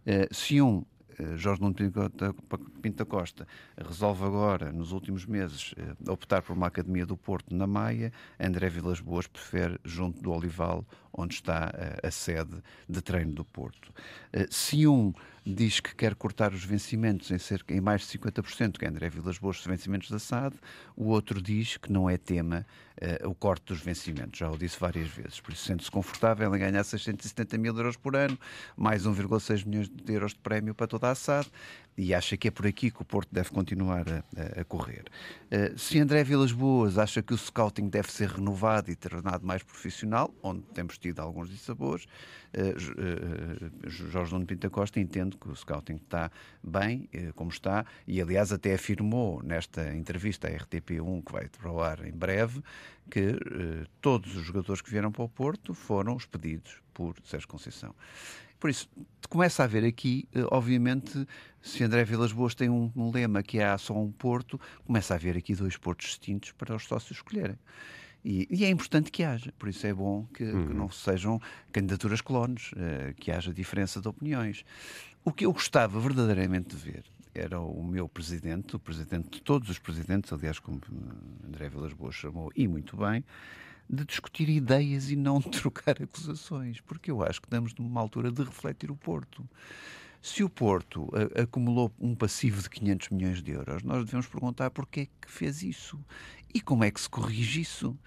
Uh, se um Jorge Nuno Pinta Costa resolve agora, nos últimos meses, eh, optar por uma Academia do Porto na Maia, André Vilas Boas prefere junto do Olival, onde está eh, a sede de treino do Porto. Se um diz que quer cortar os vencimentos em, cerca, em mais de 50%, que é André Vilas Boas, dos vencimentos da SAD, o outro diz que não é tema uh, o corte dos vencimentos. Já o disse várias vezes. Por isso, sente-se confortável em ganhar 670 mil euros por ano, mais 1,6 milhões de euros de prémio para toda a SAD, e acha que é por aqui que o Porto deve continuar a, a correr. Uh, se André Vilas Boas acha que o scouting deve ser renovado e tornado mais profissional, onde temos tido alguns dissabores, uh, uh, Jorge Nuno Pinta Costa entende que o scouting está bem, como está, e aliás até afirmou nesta entrevista à RTP1, que vai para o ar em breve, que todos os jogadores que vieram para o Porto foram expedidos por Sérgio Conceição. Por isso, começa a haver aqui, eh, obviamente, se André Vilas Boas tem um, um lema que há só um porto, começa a haver aqui dois portos distintos para os sócios escolherem. E, e, é importante que haja, por isso é bom que, uhum. que não sejam candidaturas clones, uh, que haja diferença de opiniões. O que eu gostava verdadeiramente de ver era o meu presidente, o presidente de todos os presidentes, aliás, como André Vilas Boas chamou, e muito bem, de discutir ideias e não trocar acusações, porque eu acho que estamos numa altura de refletir o Porto. Se o Porto acumulou um passivo de 500 milhões de euros, nós devemos perguntar porquê é que fez isso e como é que se corrige isso.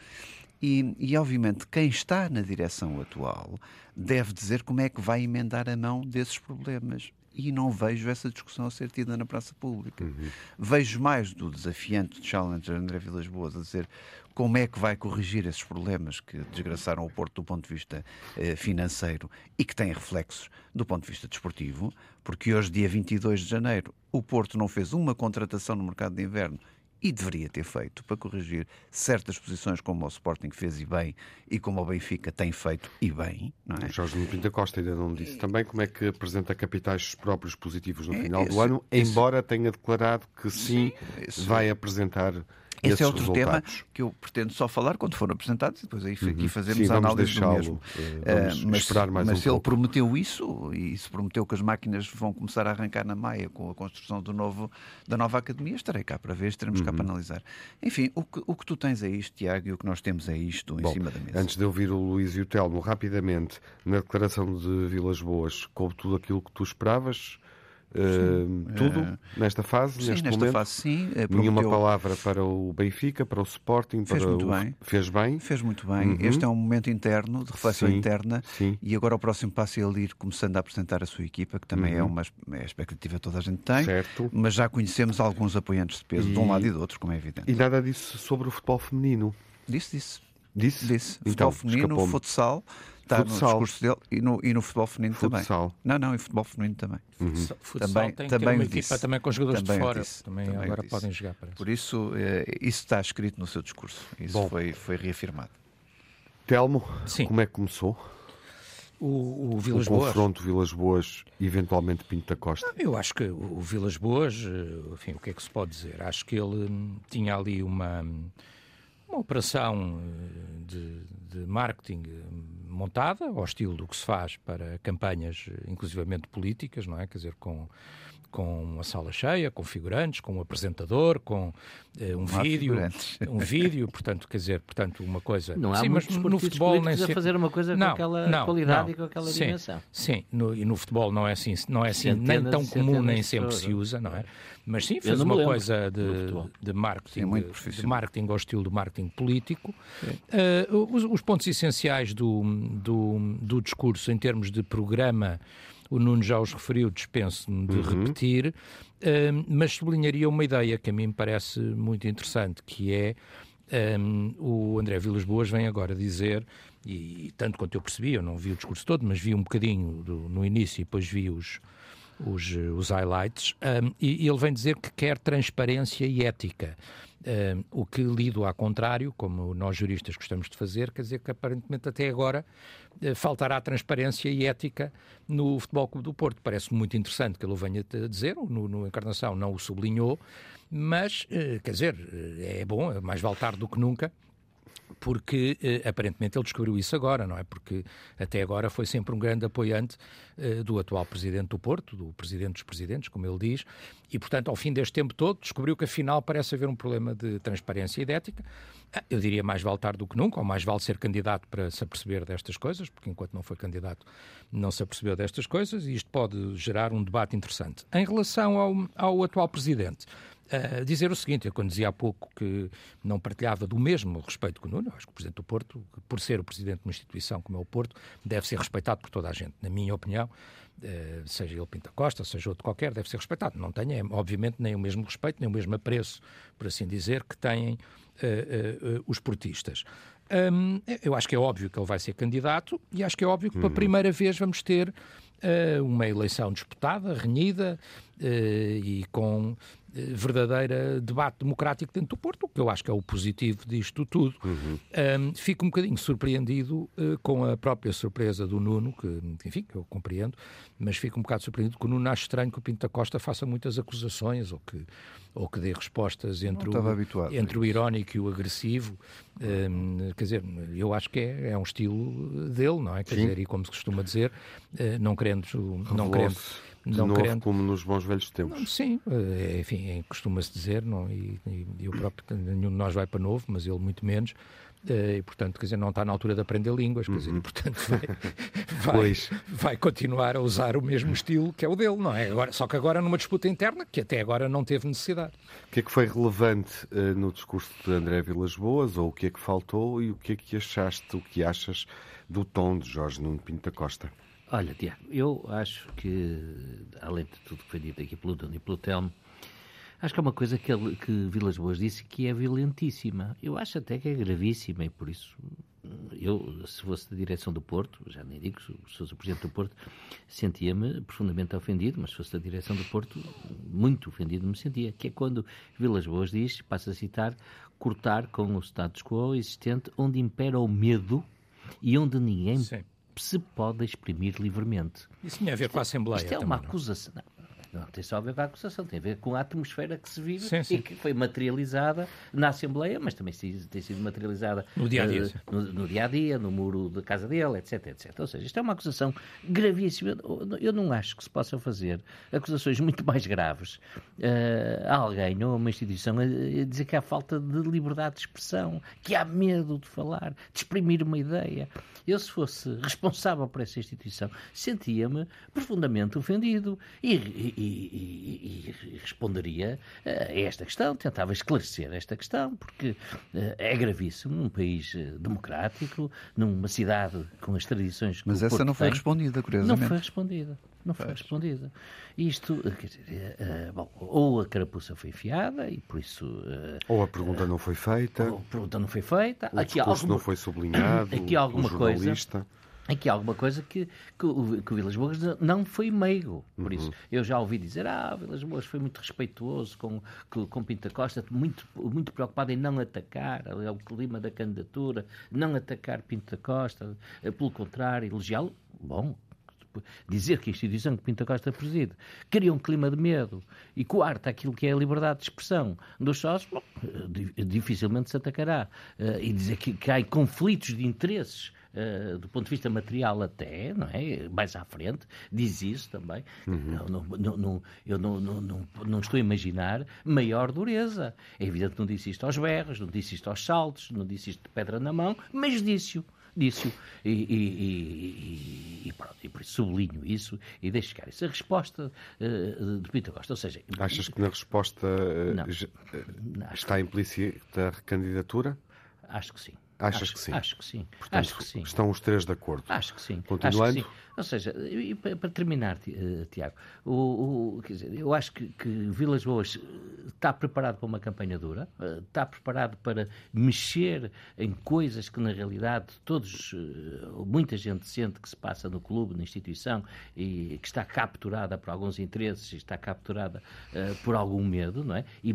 E, e, obviamente, quem está na direção atual deve dizer como é que vai emendar a mão desses problemas e não vejo essa discussão a ser tida na praça pública. Uhum. Vejo mais do desafiante de Challenger André Vilas Boas a dizer como é que vai corrigir esses problemas que desgraçaram o Porto do ponto de vista eh, financeiro e que têm reflexos do ponto de vista desportivo, porque hoje, dia 22 de janeiro, o Porto não fez uma contratação no mercado de inverno e deveria ter feito para corrigir certas posições como o Sporting fez e bem e como o Benfica tem feito e bem. Não é? Jorge Pinta Costa ainda não disse também como é que apresenta capitais próprios positivos no é, final do ano, embora tenha declarado que sim, sim vai apresentar esse é outro resultados. tema que eu pretendo só falar quando for apresentado, depois aí aqui uhum. fazemos Sim, a análise do mesmo. Uh, mas esperar mais mas um se ele pouco. prometeu isso, e se prometeu que as máquinas vão começar a arrancar na Maia com a construção do novo, da nova academia, estarei cá para ver, estaremos uhum. cá para analisar. Enfim, o que, o que tu tens é isto, Tiago, e o que nós temos é isto Bom, em cima da mesa. Antes de ouvir o Luís e o Telmo, rapidamente, na declaração de Vilas Boas, coube tudo aquilo que tu esperavas? Uh, tudo uh, nesta fase, sim, neste nesta momento. Fase, sim. Eh, Nenhuma palavra para o Benfica, para o Sporting, fez para muito o... bem. Fez bem. Fez muito bem. Uhum. Este é um momento interno, de reflexão sim, interna. Sim. E agora o próximo passo é ele ir começando a apresentar a sua equipa, que também é uhum. é uma é a expectativa que toda a gente tem. Certo. Mas já conhecemos alguns apoiantes de peso, e... de um lado e do outro, como é evidente. E nada disso sobre o futebol feminino. Disse, disse. Disse? Disse. Então, futebol feminino, futsal está futsal. no discurso dele e no, e no futebol feminino futsal. também. Não, não, e futebol feminino também. Uhum. Futsal também, tem também uma equipa também com jogadores também de fora. Disse, também, também agora podem jogar. Parece. Por isso, eh, isso está escrito no seu discurso. Isso foi, foi reafirmado. Telmo, Sim. como é que começou? O, o Vilas o Boas. confronto Vilas Boas, eventualmente Pinto da Costa. Eu acho que o Vilas Boas, eh, enfim, o que é que se pode dizer? Acho que ele tinha ali uma, uma operação eh, de, de marketing montada, ao estilo do que se faz para campanhas, inclusivamente políticas, não é? Quer dizer, com com uma sala cheia, com figurantes, com um apresentador, com uh, um vídeo, um vídeo, portanto, quer dizer, portanto, uma coisa. Não há sim, mas no futebol nem se... a fazer uma coisa não, com aquela não, qualidade não. e com aquela sim, dimensão. Sim, no, e no futebol não é assim, não é assim nem tão comum nem sempre se usa, não é? Mas sim, fez uma coisa de, de marketing, sim, de, de, marketing ao estilo do marketing político. Uh, os, os, pontos essenciais do, do, do discurso em termos de programa o Nuno já os referiu, dispenso-me de uhum. repetir, uh, mas sublinharia uma ideia que a mim me parece muito interessante, que é um, o André Vilas Boas vem agora dizer, e, tanto quanto eu percebi, eu não vi o discurso todo, mas vi um bocadinho do, no início e depois vi os, os, os highlights, um, e, e ele vem dizer que quer transparência e ética. Uh, o que lido ao contrário, como nós juristas gostamos de fazer, quer dizer que aparentemente até agora uh, faltará transparência e ética no Futebol Clube do Porto. Parece muito interessante que ele o venha dizer, no, no Encarnação não o sublinhou, mas, uh, quer dizer, é bom, é mais vale tarde do que nunca, porque eh, aparentemente ele descobriu isso agora, não é? Porque até agora foi sempre um grande apoiante eh, do atual presidente do Porto, do presidente dos presidentes, como ele diz, e portanto, ao fim deste tempo todo, descobriu que afinal parece haver um problema de transparência e de ética. Ah, eu diria mais vale tarde do que nunca, ou mais vale ser candidato para se aperceber destas coisas, porque enquanto não foi candidato não se apercebeu destas coisas, e isto pode gerar um debate interessante. Em relação ao, ao atual presidente, uh, dizer o seguinte: eu, quando dizia há pouco que não partilhava do mesmo respeito que o Nuno, acho que o Presidente do Porto, por ser o Presidente de uma instituição como é o Porto, deve ser respeitado por toda a gente. Na minha opinião, uh, seja ele Pinta Costa, seja outro qualquer, deve ser respeitado. Não tem, obviamente, nem o mesmo respeito, nem o mesmo apreço, por assim dizer, que têm uh, os portistas. Um, eu acho que é óbvio que ele vai ser candidato e acho que é óbvio que pela uhum. primeira vez vamos ter uma eleição disputada, renhida uh, e com verdadeira debate democrático dentro do Porto, o que eu acho que é o positivo disto tudo. Uhum. Um, fico um bocadinho surpreendido uh, com a própria surpresa do Nuno, que, enfim, que eu compreendo, mas fico um bocado surpreendido que o Nuno acha estranho que o Pinto da Costa faça muitas acusações ou que, ou que dê respostas entre, o, entre o irónico e o agressivo. Um, quer dizer, eu acho que é, é um estilo dele, não é? Quer Sim. dizer, e como se costuma dizer, uh, não querendo. Não querendo de não novo, querendo... como nos bons velhos tempos. Sim, eh, enfim, costuma-se dizer, não, e, e, e, o próprio, nenhum de nós vai para novo, mas ele muito menos, eh, e portanto, quer dizer, não está na altura de aprender línguas, quer dizer, uhum. portanto vai, vai, vai, continuar a usar o mesmo estilo que é o dele, não é? Agora, só que agora numa disputa interna que até agora não teve necessidade. O que é que foi relevante uh, no discurso de André Vilas Boas, ou o que é que faltou, e o que é que achaste, o que achas do tom de Jorge Nuno Pinto da Costa? Olha, Tiago, eu acho que, além de tudo que foi dito aqui pelo Dono e pelo Telmo, acho que é uma coisa que, ele, que Vilas Boas disse que é violentíssima. Eu acho até que é gravíssima e por isso eu, se fosse da direção do Porto, já nem digo, se fosse o Presidente do Porto, sentia-me profundamente ofendido, mas se fosse da direção do Porto, muito ofendido me sentia, que é quando Vilas Boas diz, passa a citar, cortar com o status quo existente onde impera o medo e onde ninguém Sim se pode exprimir livremente. Isso tinha a ver com a Assembleia. Isto é uma também, acusação. Não. Não tem só a ver com a acusação, tem a ver com a atmosfera que se vive sim, sim. e que foi materializada na Assembleia, mas também tem sido materializada no dia a dia, uh, no, no, dia a dia, no muro da casa dele, etc, etc. Ou seja, isto é uma acusação gravíssima. Eu não acho que se possam fazer acusações muito mais graves uh, a alguém ou a uma instituição a, a dizer que há falta de liberdade de expressão, que há medo de falar, de exprimir uma ideia. Eu, se fosse responsável por essa instituição, sentia-me profundamente ofendido e, e e, e, responderia a esta questão, tentava esclarecer esta questão, porque eh, é gravíssimo num país eh, democrático, numa cidade com as tradições que Mas essa Porto não foi tem. respondida, curiosamente. Não foi respondida. Não foi pois. respondida. Isto, eh, quer dizer, uh, bom, ou a carapuça foi enfiada e por isso. Uh, ou a pergunta uh, não foi feita. Ou a pergunta não foi feita. O aqui alguma, não foi sublinhado. Aqui alguma coisa Aqui há alguma coisa que, que, o, que o Vilas Boas não foi meigo. Por uhum. isso, eu já ouvi dizer, ah, Vilas Boas foi muito respeituoso com, com, com Pinta Costa, muito, muito preocupado em não atacar, é o clima da candidatura, não atacar Pinta Costa, eh, pelo contrário, elogiá-lo. Bom, dizer que a instituição que Pinta Costa preside cria um clima de medo e coarta aquilo que é a liberdade de expressão dos sócios, bom, eh, dificilmente se atacará. Uh, e dizer que, que há conflitos de interesses uh, do ponto de vista material até, não é? Mais à frente, diz isso também. Uhum. Não, não, não, eu não, estou a imaginar maior dureza. É evidente que não disse isto aos berros, não disse isto aos saltos, não disse isto de pedra na mão, mas disse-o disse-o e, e, e, e, pronto, e por isso sublinho isso e deixo ficar isso. A resposta uh, de Pinto Costa, ou seja... Achas que na resposta uh, não, está implícita a recandidatura? Acho que sim. Achas acho, que sim? Acho que sim. Portanto, acho que sim. Estão os três de acordo. Acho que sim. Continuando? Que sim. Ou seja, e para terminar, eh, Tiago, o, o- dizer, eu acho que, que Vilas Boas eh, está preparado para uma campanha dura, eh, está preparado para mexer em coisas que, na realidade, todos, muita gente sente que se passa no clube, na instituição, e que está capturada por alguns interesses, está capturada eh, por algum medo, não é? E eh,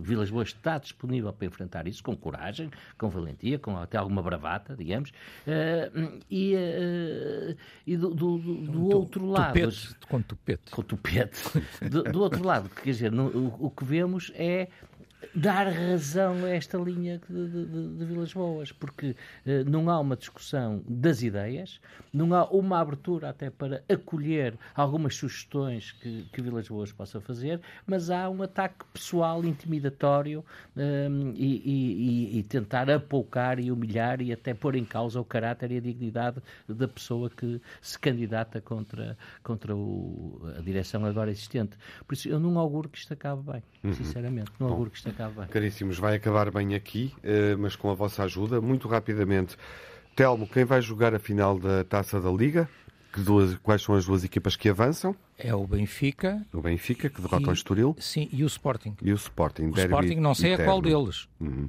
Vilas Boas está disponível para enfrentar isso com coragem, com valentia, com até alguma bravata, digamos, eh, e, eh, e do, do- do- do outro lado. Tupete, com tupete. Com tupete. Do, do outro lado, quer dizer, no- o, o que vemos é dar razão a esta linha de, de- de- Vilas Boas, porque eh, não há uma discussão das ideias, não há uma abertura até para acolher algumas sugestões que, que Vilas Boas possa fazer, mas há um ataque pessoal intimidatório hum, e, e- e- e tentar apoucar e humilhar e até pôr em causa o caráter e a dignidade da pessoa que se candidata contra, contra o- a direção agora existente. Por isso, eu não auguro que isto acabe bem, sinceramente. Não auguro que isto acabe bem. Caríssimos, vai acabar bem aqui, eh, mas com a vossa ajuda, muito rapidamente. Telmo, quem vai jogar a final da Taça da Liga? Que duas- quais são as duas equipas que avançam? É o Benfica O Benfica, que derrota e, o Estoril, Sim, e o Sporting. e o Sporting. O derby Sporting não sei a qual deles. Uhum.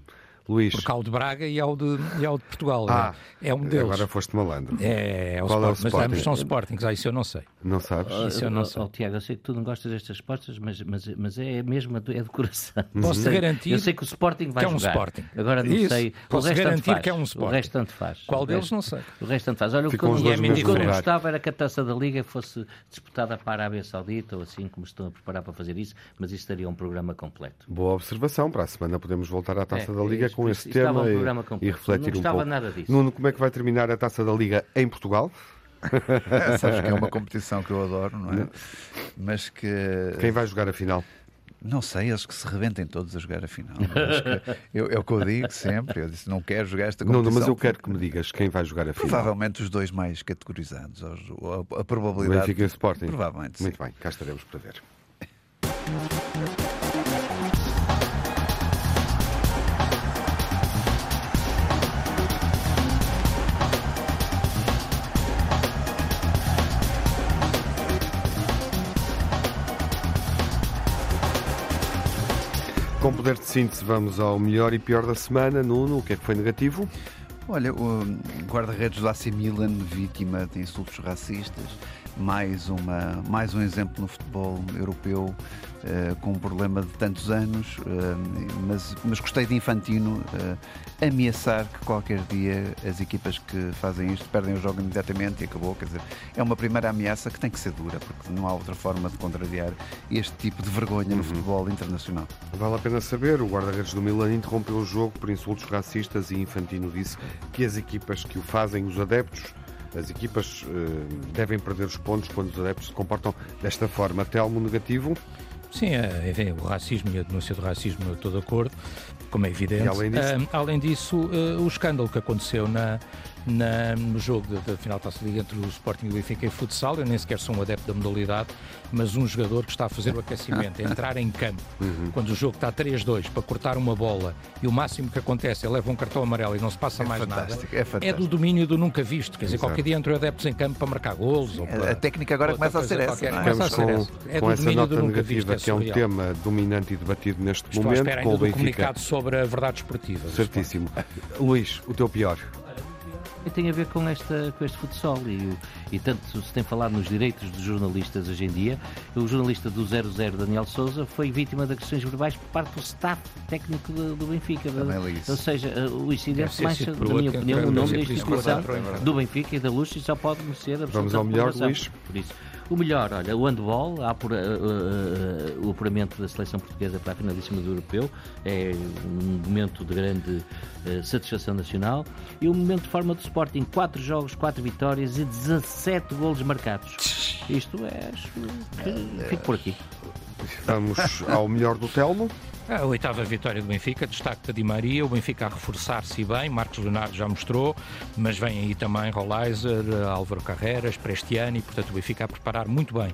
Luís, Porque há o de Braga e há o de, e há o de Portugal. Ah, é um deles. agora foste malandro. É, é o Qual é o Sporting. Mas Sporting? ambos são Sportings. Ah, isso eu não sei. Não sabes? Isso eu não Oh, sei. oh, Tiago, eu sei que tu não gostas destas respostas, mas, mas, mas é mesmo do- é de coração. Posso Sei- garantir Eu sei que o Sporting vai que é um jogar. Sporting. Agora não Isso, sei. O posso resto tanto garantir faz. que é um O Sporting. resto tanto faz. Qual O deles resto- não sei. O resto tanto faz. Olha, o que Ficam eu, o que eu não gostava era que a taça da Liga fosse disputada para a Arábia Saudita ou assim, como estão a preparar para fazer isso, mas isso daria um programa completo. Boa observação. Para a semana podemos voltar à Taça É, da Liga com esse tema um e- programa e, refletir Não um gostava pouco. nada disso. Nuno, como é que vai terminar a Taça da Liga em Portugal? Sabes que é uma competição que eu adoro, não é? Mas que. Quem vai jogar a final? Não sei, eles que se rebentem todos a jogar a final. Eu- é o que eu digo sempre. Eu disse, não quero jogar esta competição. não, mas eu quero que me digas quem vai jogar a final. Provavelmente os dois mais categorizados. os- A, a O probabilidade. Benfica e o Sporting. Provavelmente. sim. Muito bem, cá estaremos para ver. Poder de síntese, vamos ao melhor e pior da semana. Nuno, o que é que foi negativo? Olha, o guarda-redes AC Milan, vítima de insultos racistas, mais, uma, mais um exemplo no futebol europeu eh, com um problema de tantos anos, eh, mas, mas gostei de Infantino eh, ameaçar que qualquer dia as equipas que fazem isto perdem o jogo imediatamente e acabou. Quer dizer, é uma primeira ameaça que tem que ser dura, porque não há outra forma de contrariar este tipo de vergonha no futebol internacional. Vale a pena saber, o guarda-redes do Milan interrompeu o jogo por insultos racistas e Infantino disse que as equipas que o fazem, os adeptos, as equipas eh, devem perder os pontos quando os adeptos se comportam desta forma. Telmo negativo, Sim, é, é, o racismo e a denúncia do racismo, eu estou de acordo, como é evidente. E além disso? Ah, além disso, ah, o escândalo que aconteceu na, na- no jogo da, final da Taça Liga entre o Sporting e o Benfica e futsal, eu nem sequer sou um adepto da modalidade, mas um jogador que está a fazer o aquecimento, a entrar em campo, Uhum. quando o jogo está 3-2 para cortar uma bola e o máximo que acontece é leva um cartão amarelo e não se passa É mais nada, é é do domínio do nunca visto. Quer dizer, Exato. qualquer dia entram adeptos em campo para marcar golos. ou para- A técnica agora começa a ser essa. é? Começa a ser com, essa. É com essa domínio nota do nunca negativa, visto, é que é um tema dominante e debatido neste Estou à momento, espera com ainda o do Benfica. comunicado sobre a verdade esportiva. Certíssimo. Luís, o teu pior. E tem a ver com, esta, com este futsal e, e tanto se tem falado nos direitos dos jornalistas hoje em dia. O jornalista do 00, Daniel Souza, foi vítima de agressões verbais por parte do staff técnico do, do Benfica. Isso. Ou seja, eh, o incidente mancha, na minha outro, opinião, o nome da instituição é do Benfica e da Luz e só pode merecer a Vamos ao melhor. Luís. Por isso. O melhor, olha, o handball, apura- eh, eh, o apuramento da seleção portuguesa para a finalíssima do Europeu, é um momento de grande eh, satisfação nacional. E o momento de forma do Sporting, 4 jogos, 4 vitórias e 17 golos marcados. Isto é, fico por aqui. Vamos ao melhor do Telmo. A oitava vitória do Benfica, destaque da Di Maria, o Benfica a reforçar-se bem, Marcos Leonardo já mostrou, mas vem aí também Rolaiser, Álvaro Carreras, Prestiani, portanto o Benfica a preparar muito bem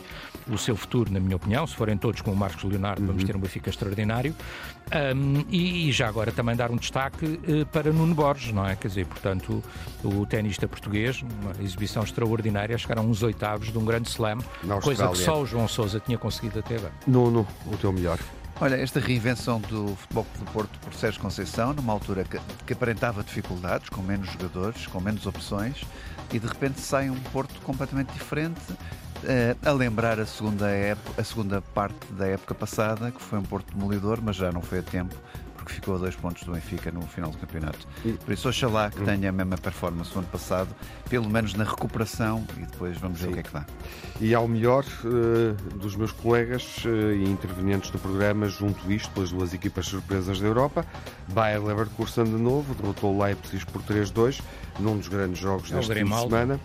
o seu futuro, na minha opinião. Se forem todos com o Marcos Leonardo, uhum. vamos ter um Benfica extraordinário. Um, e, e, já agora também dar um destaque uh, para Nuno Borges, não é? Quer dizer, portanto, o tenista português, uma exibição extraordinária, chegaram uns oitavos de um grande slam, coisa que só o João Sousa tinha conseguido até agora. Nuno, o teu melhor. Olha, esta reinvenção do Futebol do Porto por Sérgio Conceição, numa altura que, que, aparentava dificuldades, com menos jogadores, com menos opções, e de repente sai um Porto completamente diferente, uh, a lembrar a segunda, época, a segunda parte da época passada, que foi um Porto demolidor, mas já não foi a tempo porque ficou a dois pontos do Benfica no final do campeonato. Por isso, oxalá que tenha a mesma performance do ano passado, pelo menos na recuperação, e depois vamos ver Sim. o que é que dá. E ao melhor uh, dos meus colegas uh, e intervenientes do programa, junto isto pelas duas equipas surpresas da Europa, Bayer Leverkusen de novo, derrotou o Leipzig por 3-2, num dos grandes jogos é deste fim de semana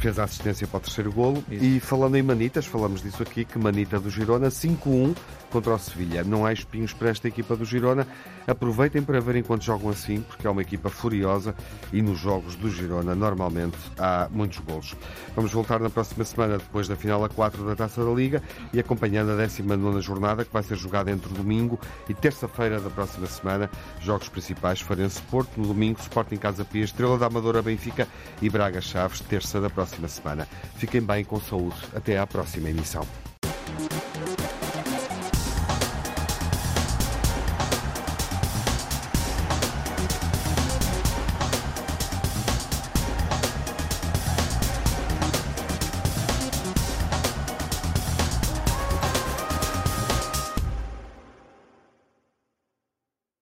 fez a assistência para o terceiro golo. Isso. E falando em Manitas, falamos disso aqui, que Manita do Girona, 5-1 contra o Sevilha. Não há espinhos para esta equipa do Girona. Aproveitem para ver enquanto jogam assim, porque é uma equipa furiosa e nos jogos do Girona normalmente há muitos golos. Vamos voltar na próxima semana, depois da final a 4 da Taça da Liga e acompanhando a 19 jornada, que vai ser jogada entre domingo e terça-feira da próxima semana. Jogos principais: Farense Porto, no domingo, Sporting Casa Pia, Estrela da Amadora Benfica e Braga Chaves, terça da próxima semana. Fiquem bem com saúde. Até à próxima emissão.